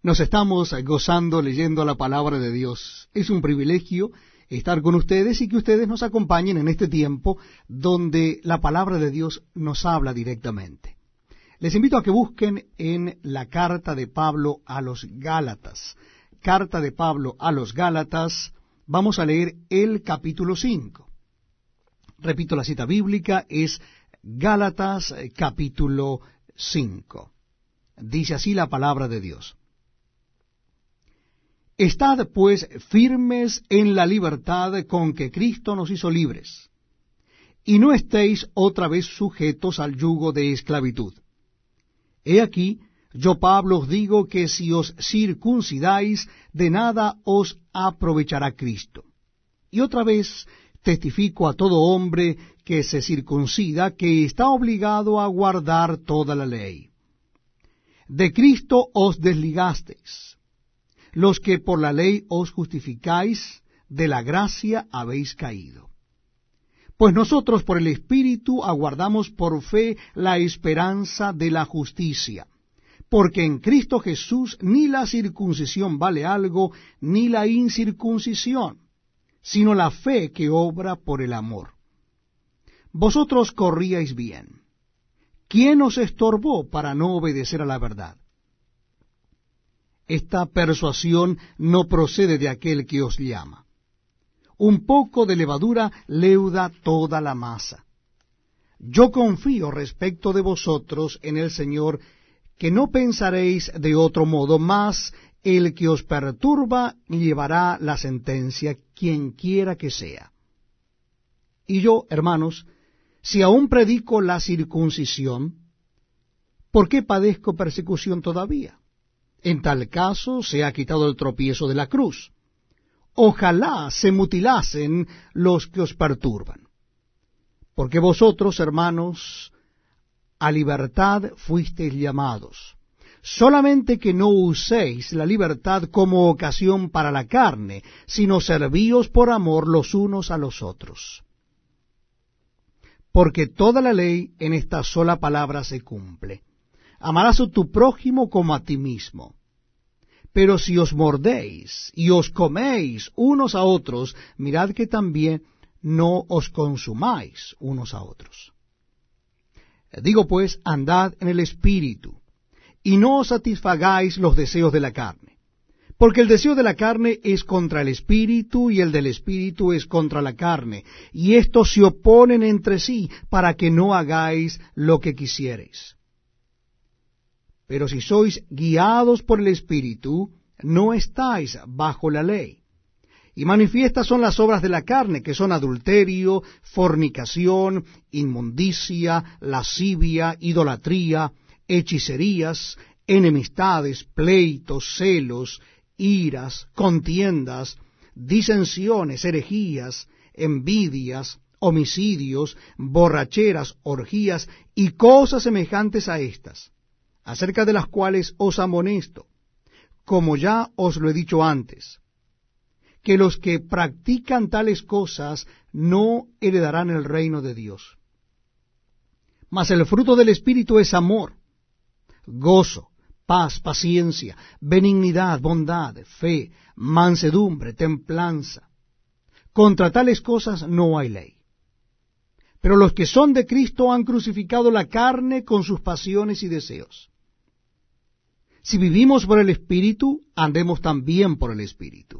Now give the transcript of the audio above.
Nos estamos gozando leyendo la palabra de Dios. Es un privilegio estar con ustedes y que ustedes nos acompañen en este tiempo donde la palabra de Dios nos habla directamente. Les invito a que busquen en la carta de Pablo a los Gálatas. Carta de Pablo a los Gálatas, vamos a leer el capítulo 5. Repito, la cita bíblica es Gálatas capítulo 5. Dice así la palabra de Dios. Estad pues firmes en la libertad con que Cristo nos hizo libres, y no estéis otra vez sujetos al yugo de esclavitud. He aquí, yo Pablo os digo que si os circuncidáis, de nada os aprovechará Cristo. Y otra vez testifico a todo hombre que se circuncida que está obligado a guardar toda la ley. De Cristo os desligasteis los que por la ley os justificáis, de la gracia habéis caído. Pues nosotros por el Espíritu aguardamos por fe la esperanza de la justicia, porque en Cristo Jesús ni la circuncisión vale algo, ni la incircuncisión, sino la fe que obra por el amor. Vosotros corríais bien. ¿Quién os estorbó para no obedecer a la verdad? Esta persuasión no procede de aquel que os llama. Un poco de levadura leuda toda la masa. Yo confío respecto de vosotros en el Señor, que no pensaréis de otro modo, mas el que os perturba llevará la sentencia, quien quiera que sea. Y yo, hermanos, si aún predico la circuncisión, ¿por qué padezco persecución todavía? En tal caso se ha quitado el tropiezo de la cruz. Ojalá se mutilasen los que os perturban. Porque vosotros, hermanos, a libertad fuisteis llamados. Solamente que no uséis la libertad como ocasión para la carne, sino servíos por amor los unos a los otros. Porque toda la ley en esta sola palabra se cumple amarás a tu prójimo como a ti mismo. Pero si os mordéis y os coméis unos a otros, mirad que también no os consumáis unos a otros. Digo pues, andad en el Espíritu, y no os satisfagáis los deseos de la carne. Porque el deseo de la carne es contra el Espíritu, y el del Espíritu es contra la carne, y estos se oponen entre sí, para que no hagáis lo que quisiereis. Pero si sois guiados por el Espíritu, no estáis bajo la ley. Y manifiestas son las obras de la carne, que son adulterio, fornicación, inmundicia, lascivia, idolatría, hechicerías, enemistades, pleitos, celos, iras, contiendas, disensiones, herejías, envidias, homicidios, borracheras, orgías y cosas semejantes a estas acerca de las cuales os amonesto, como ya os lo he dicho antes, que los que practican tales cosas no heredarán el reino de Dios. Mas el fruto del Espíritu es amor, gozo, paz, paciencia, benignidad, bondad, fe, mansedumbre, templanza. Contra tales cosas no hay ley. Pero los que son de Cristo han crucificado la carne con sus pasiones y deseos. Si vivimos por el Espíritu, andemos también por el Espíritu.